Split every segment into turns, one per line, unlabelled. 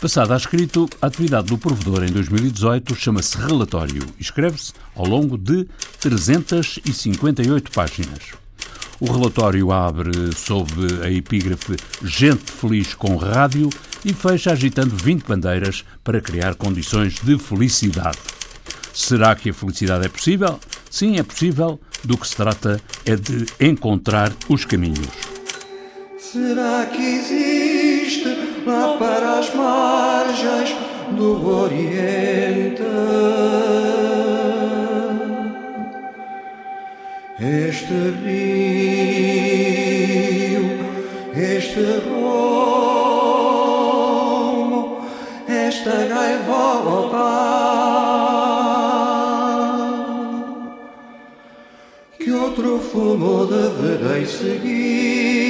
Passada a escrito, a atividade do provedor em 2018 chama-se relatório e escreve-se ao longo de 358 páginas. O relatório abre sob a epígrafe Gente Feliz com Rádio e fecha agitando 20 bandeiras para criar condições de felicidade. Será que a felicidade é possível? Sim, é possível. Do que se trata é de encontrar os caminhos.
Será que existe lá para as margens do Oriente este rio, este rumo, esta gaivota que outro fumo deverei seguir?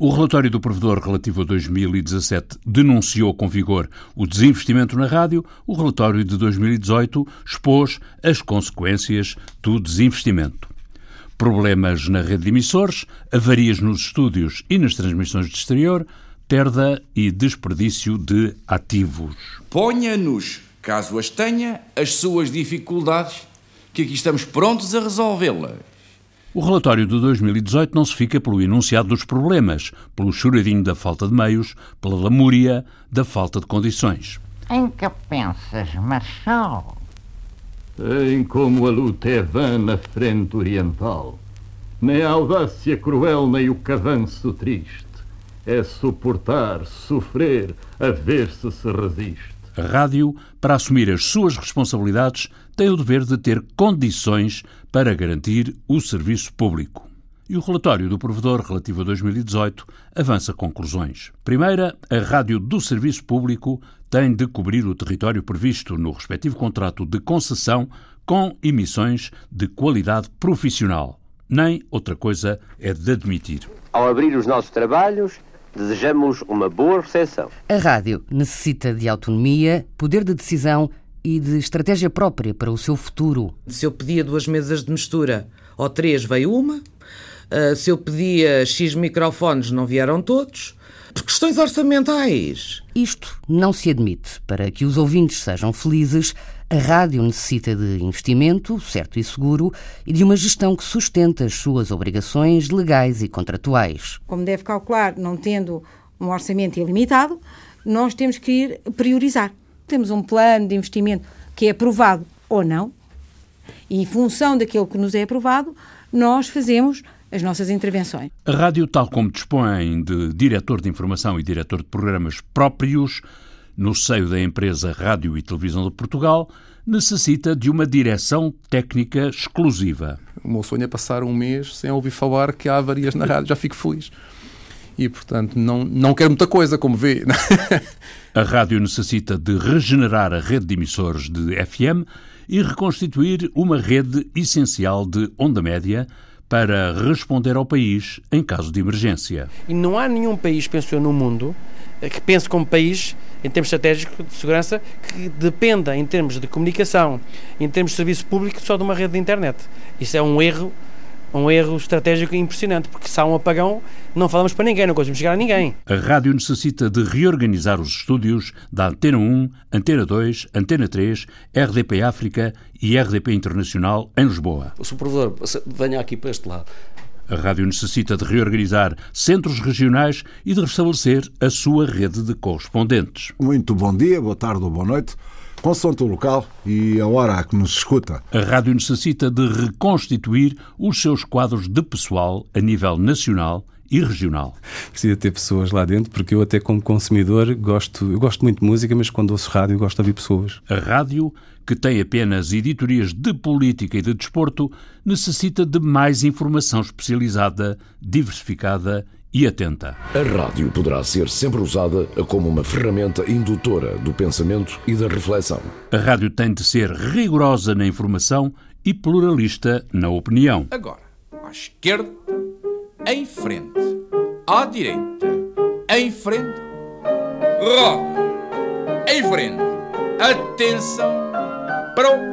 O relatório do provedor relativo a 2017 denunciou com vigor o desinvestimento na rádio. O relatório de 2018 expôs as consequências do desinvestimento. Problemas na rede de emissores, avarias nos estúdios e nas transmissões de exterior, perda e desperdício de ativos.
Ponha-nos, caso as tenha, as suas dificuldades, que aqui estamos prontos a resolvê-las.
O relatório de 2018 não se fica pelo enunciado dos problemas, pelo choradinho da falta de meios, pela lamúria da falta de condições.
Em que pensas, Marçal?
Em como a luta é vã na frente oriental. Nem a audácia cruel, nem o cavanço triste. É suportar, sofrer, a ver se se resiste.
A rádio, para assumir as suas responsabilidades, tem o dever de ter condições para garantir o serviço público. E o relatório do provedor relativo a 2018 avança conclusões. Primeira, a rádio do serviço público tem de cobrir o território previsto no respectivo contrato de concessão com emissões de qualidade profissional. Nem outra coisa é de admitir.
Ao abrir os nossos trabalhos, Desejamos uma boa recepção.
A rádio necessita de autonomia, poder de decisão e de estratégia própria para o seu futuro.
Se eu pedia duas mesas de mistura ou três, veio uma. Uh, se eu pedia X microfones, não vieram todos. Por questões orçamentais.
Isto não se admite. Para que os ouvintes sejam felizes, a rádio necessita de investimento, certo e seguro, e de uma gestão que sustente as suas obrigações legais e contratuais.
Como deve calcular, não tendo um orçamento ilimitado, nós temos que ir priorizar. Temos um plano de investimento que é aprovado ou não, e em função daquilo que nos é aprovado, nós fazemos as nossas intervenções.
A rádio, tal como dispõe de diretor de informação e diretor de programas próprios, no seio da empresa Rádio e Televisão de Portugal, necessita de uma direção técnica exclusiva.
O meu sonho é passar um mês sem ouvir falar que há avarias na rádio, já fico feliz. E, portanto, não, não quero muita coisa, como vê.
a rádio necessita de regenerar a rede de emissores de FM e reconstituir uma rede essencial de onda média para responder ao país em caso de emergência.
E não há nenhum país, penso eu, no mundo que pense como país, em termos estratégicos de segurança, que dependa, em termos de comunicação, em termos de serviço público, só de uma rede de internet. Isso é um erro um erro estratégico impressionante, porque se há um apagão, não falamos para ninguém, não conseguimos chegar a ninguém.
A rádio necessita de reorganizar os estúdios da Antena 1, Antena 2, Antena 3, RDP África e RDP Internacional em Lisboa.
O supervisor venha aqui para este lado.
A rádio necessita de reorganizar centros regionais e de restabelecer a sua rede de correspondentes.
Muito bom dia, boa tarde ou boa noite. Consoante o local e a hora a que nos escuta.
A rádio necessita de reconstituir os seus quadros de pessoal a nível nacional e regional.
Precisa ter pessoas lá dentro, porque eu até como consumidor gosto, eu gosto muito de música, mas quando ouço rádio gosto de ouvir pessoas.
A rádio que tem apenas editorias de política e de desporto, necessita de mais informação especializada, diversificada e atenta.
A rádio poderá ser sempre usada como uma ferramenta indutora do pensamento e da reflexão.
A rádio tem de ser rigorosa na informação e pluralista na opinião.
Agora, à esquerda, em frente. À direita, em frente. Roda, em frente. Atenção para o.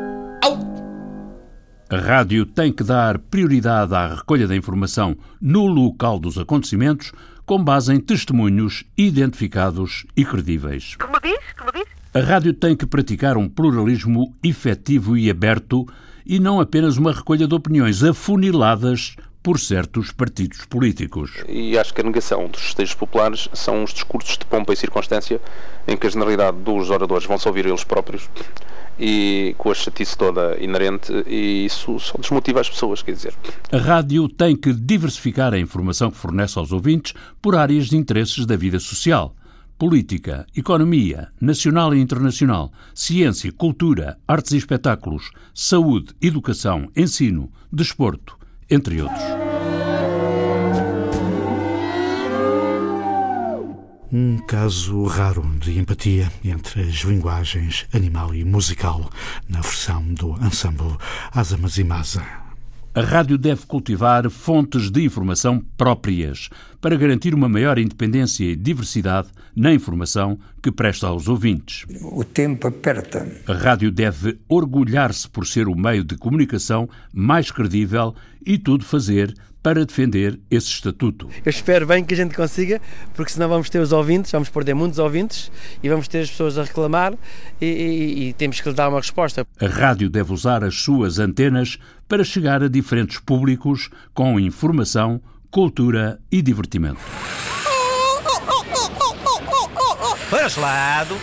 A rádio tem que dar prioridade à recolha da informação no local dos acontecimentos, com base em testemunhos identificados e credíveis.
Como diz? Como diz?
A rádio tem que praticar um pluralismo efetivo e aberto e não apenas uma recolha de opiniões afuniladas por certos partidos políticos.
E acho que a negação dos festejos populares são os discursos de pompa e circunstância em que a generalidade dos oradores vão se ouvir eles próprios e com a chatice toda inerente e isso só desmotiva as pessoas, quer dizer.
A rádio tem que diversificar a informação que fornece aos ouvintes por áreas de interesses da vida social. Política, economia, nacional e internacional, ciência, cultura, artes e espetáculos, saúde, educação, ensino, desporto, entre outros.
Um caso raro de empatia entre as linguagens animal e musical na versão do ensemble Asamas e Masa.
A rádio deve cultivar fontes de informação próprias para garantir uma maior independência e diversidade na informação que presta aos ouvintes.
O tempo aperta.
A rádio deve orgulhar-se por ser o meio de comunicação mais credível e tudo fazer para defender esse estatuto.
Eu espero bem que a gente consiga, porque senão vamos ter os ouvintes, vamos perder muitos ouvintes e vamos ter as pessoas a reclamar e, e, e temos que lhe dar uma resposta.
A rádio deve usar as suas antenas para chegar a diferentes públicos com informação, cultura e divertimento.
Para lado.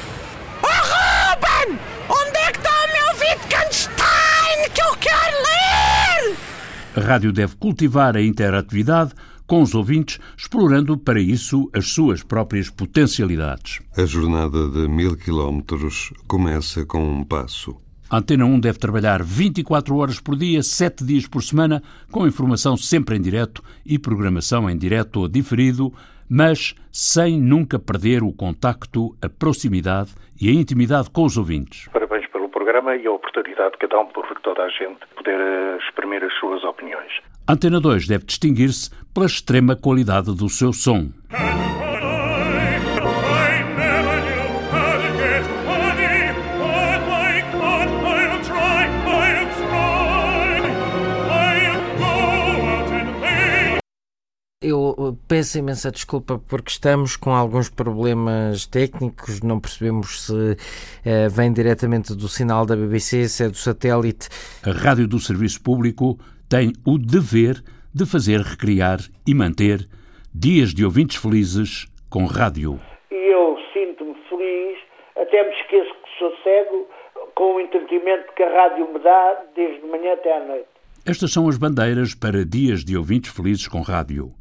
A rádio deve cultivar a interatividade com os ouvintes, explorando para isso as suas próprias potencialidades.
A jornada de mil quilómetros começa com um passo.
A Antena 1 deve trabalhar 24 horas por dia, 7 dias por semana, com informação sempre em direto e programação em direto ou diferido, mas sem nunca perder o contacto, a proximidade e a intimidade com os ouvintes.
Parabéns programa e a oportunidade que dão por toda a gente poder eh, exprimir as suas opiniões.
Antena 2 deve distinguir-se pela extrema qualidade do seu som.
Peço imensa desculpa porque estamos com alguns problemas técnicos, não percebemos se uh, vem diretamente do sinal da BBC, se é do satélite.
A Rádio do Serviço Público tem o dever de fazer recriar e manter dias de ouvintes felizes com rádio.
E eu sinto-me feliz, até me esqueço que sou cego, com o entretenimento que a rádio me dá desde manhã até à noite.
Estas são as bandeiras para dias de ouvintes felizes com rádio.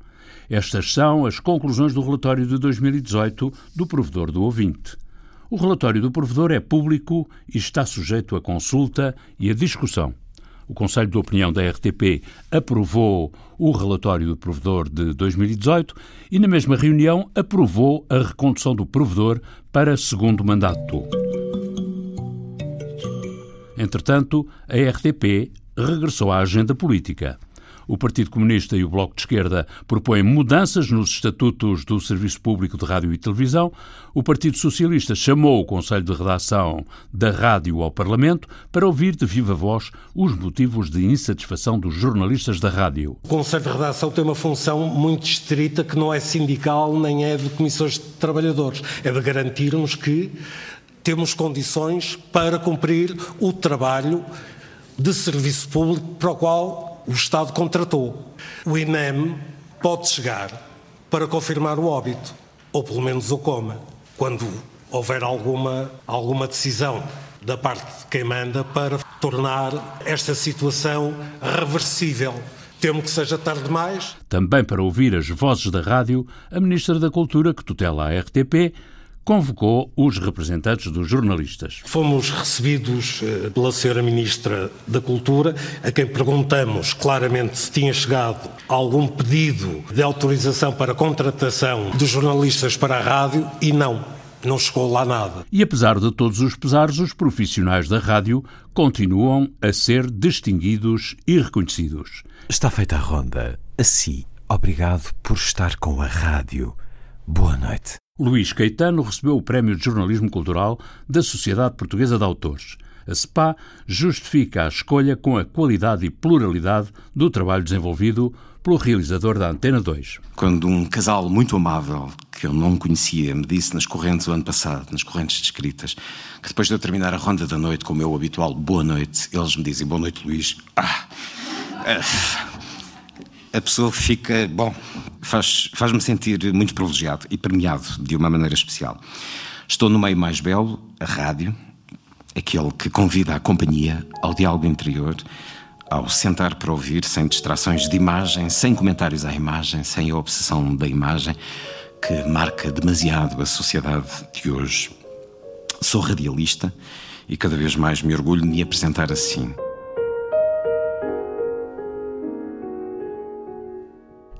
Estas são as conclusões do relatório de 2018 do provedor do ouvinte. O relatório do provedor é público e está sujeito a consulta e a discussão. O Conselho de Opinião da RTP aprovou o relatório do provedor de 2018 e, na mesma reunião, aprovou a recondução do provedor para segundo mandato. Entretanto, a RTP regressou à agenda política. O Partido Comunista e o Bloco de Esquerda propõem mudanças nos estatutos do Serviço Público de Rádio e Televisão. O Partido Socialista chamou o Conselho de Redação da Rádio ao Parlamento para ouvir de viva voz os motivos de insatisfação dos jornalistas da rádio.
O Conselho de Redação tem uma função muito estrita que não é sindical nem é de comissões de trabalhadores. É de garantir-nos que temos condições para cumprir o trabalho de serviço público para o qual o Estado contratou. O INEM pode chegar para confirmar o óbito, ou pelo menos o coma, quando houver alguma, alguma decisão da parte de quem manda para tornar esta situação reversível. Temo que seja tarde demais.
Também para ouvir as vozes da rádio, a Ministra da Cultura, que tutela a RTP, convocou os representantes dos jornalistas.
Fomos recebidos eh, pela Sra. Ministra da Cultura, a quem perguntamos claramente se tinha chegado algum pedido de autorização para contratação de jornalistas para a rádio e não. Não chegou lá nada.
E apesar de todos os pesares, os profissionais da rádio continuam a ser distinguidos e reconhecidos.
Está feita a ronda. Assim, obrigado por estar com a rádio. Boa noite.
Luís Caetano recebeu o Prémio de Jornalismo Cultural da Sociedade Portuguesa de Autores. A SPA justifica a escolha com a qualidade e pluralidade do trabalho desenvolvido pelo realizador da Antena 2.
Quando um casal muito amável, que eu não conhecia, me disse nas correntes o ano passado, nas correntes descritas, que depois de eu terminar a ronda da noite com o meu habitual boa noite, eles me dizem boa noite, Luís. Ah, a pessoa fica, bom, faz, faz-me sentir muito privilegiado e premiado de uma maneira especial. Estou no meio mais belo, a rádio, aquele que convida à companhia, ao diálogo interior, ao sentar para ouvir, sem distrações de imagem, sem comentários à imagem, sem a obsessão da imagem, que marca demasiado a sociedade de hoje. Sou radialista e cada vez mais me orgulho de me apresentar assim.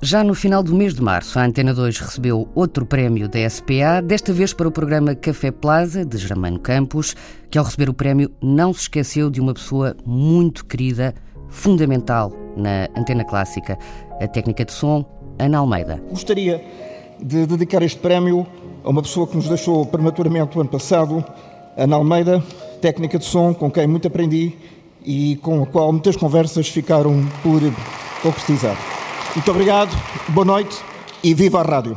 Já no final do mês de março, a Antena 2 recebeu outro prémio da SPA, desta vez para o programa Café Plaza, de Germano Campos, que ao receber o prémio não se esqueceu de uma pessoa muito querida fundamental na antena clássica, a técnica de som, Ana Almeida.
Gostaria de dedicar este prémio a uma pessoa que nos deixou prematuramente o ano passado, Ana Almeida, técnica de som com quem muito aprendi e com a qual muitas conversas ficaram por concretizar. Muito obrigado, boa noite e viva a rádio.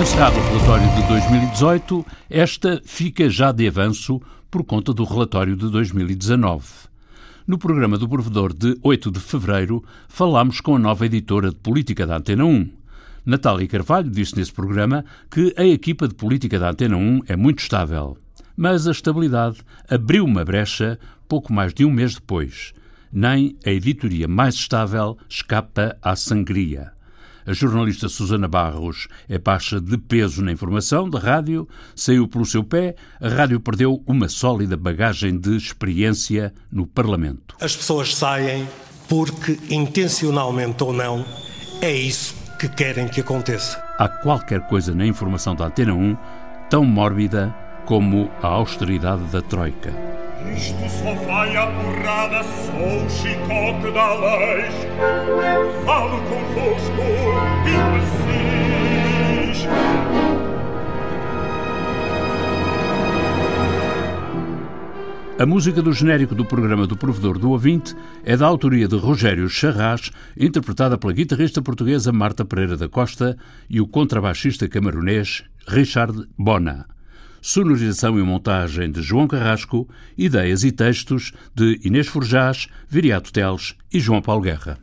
Encerrado o relatório de 2018, esta fica já de avanço por conta do relatório de 2019. No programa do Provedor de 8 de fevereiro, falámos com a nova editora de política da Antena 1. Natália Carvalho disse nesse programa que a equipa de política da Antena 1 é muito estável. Mas a estabilidade abriu uma brecha pouco mais de um mês depois. Nem a editoria mais estável escapa à sangria. A jornalista Susana Barros é baixa de peso na informação da rádio, saiu pelo seu pé, a rádio perdeu uma sólida bagagem de experiência no Parlamento.
As pessoas saem porque, intencionalmente ou não, é isso que querem que aconteça.
Há qualquer coisa na informação da Antena 1 tão mórbida como a austeridade da Troika.
Isto só vai a porrada, sou o chicote da lei. Falo convosco, imbecis.
A música do genérico do programa do Provedor do Ouvinte é da autoria de Rogério Charras, interpretada pela guitarrista portuguesa Marta Pereira da Costa e o contrabaixista camaronês Richard Bona sonorização e montagem de João Carrasco, ideias e textos de Inês Forjás, Viriato Teles e João Paulo Guerra.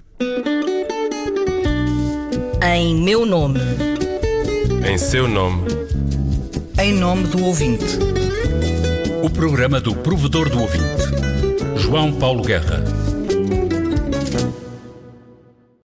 Em meu nome.
Em seu nome.
Em nome do ouvinte.
O programa do provedor do ouvinte. João Paulo Guerra.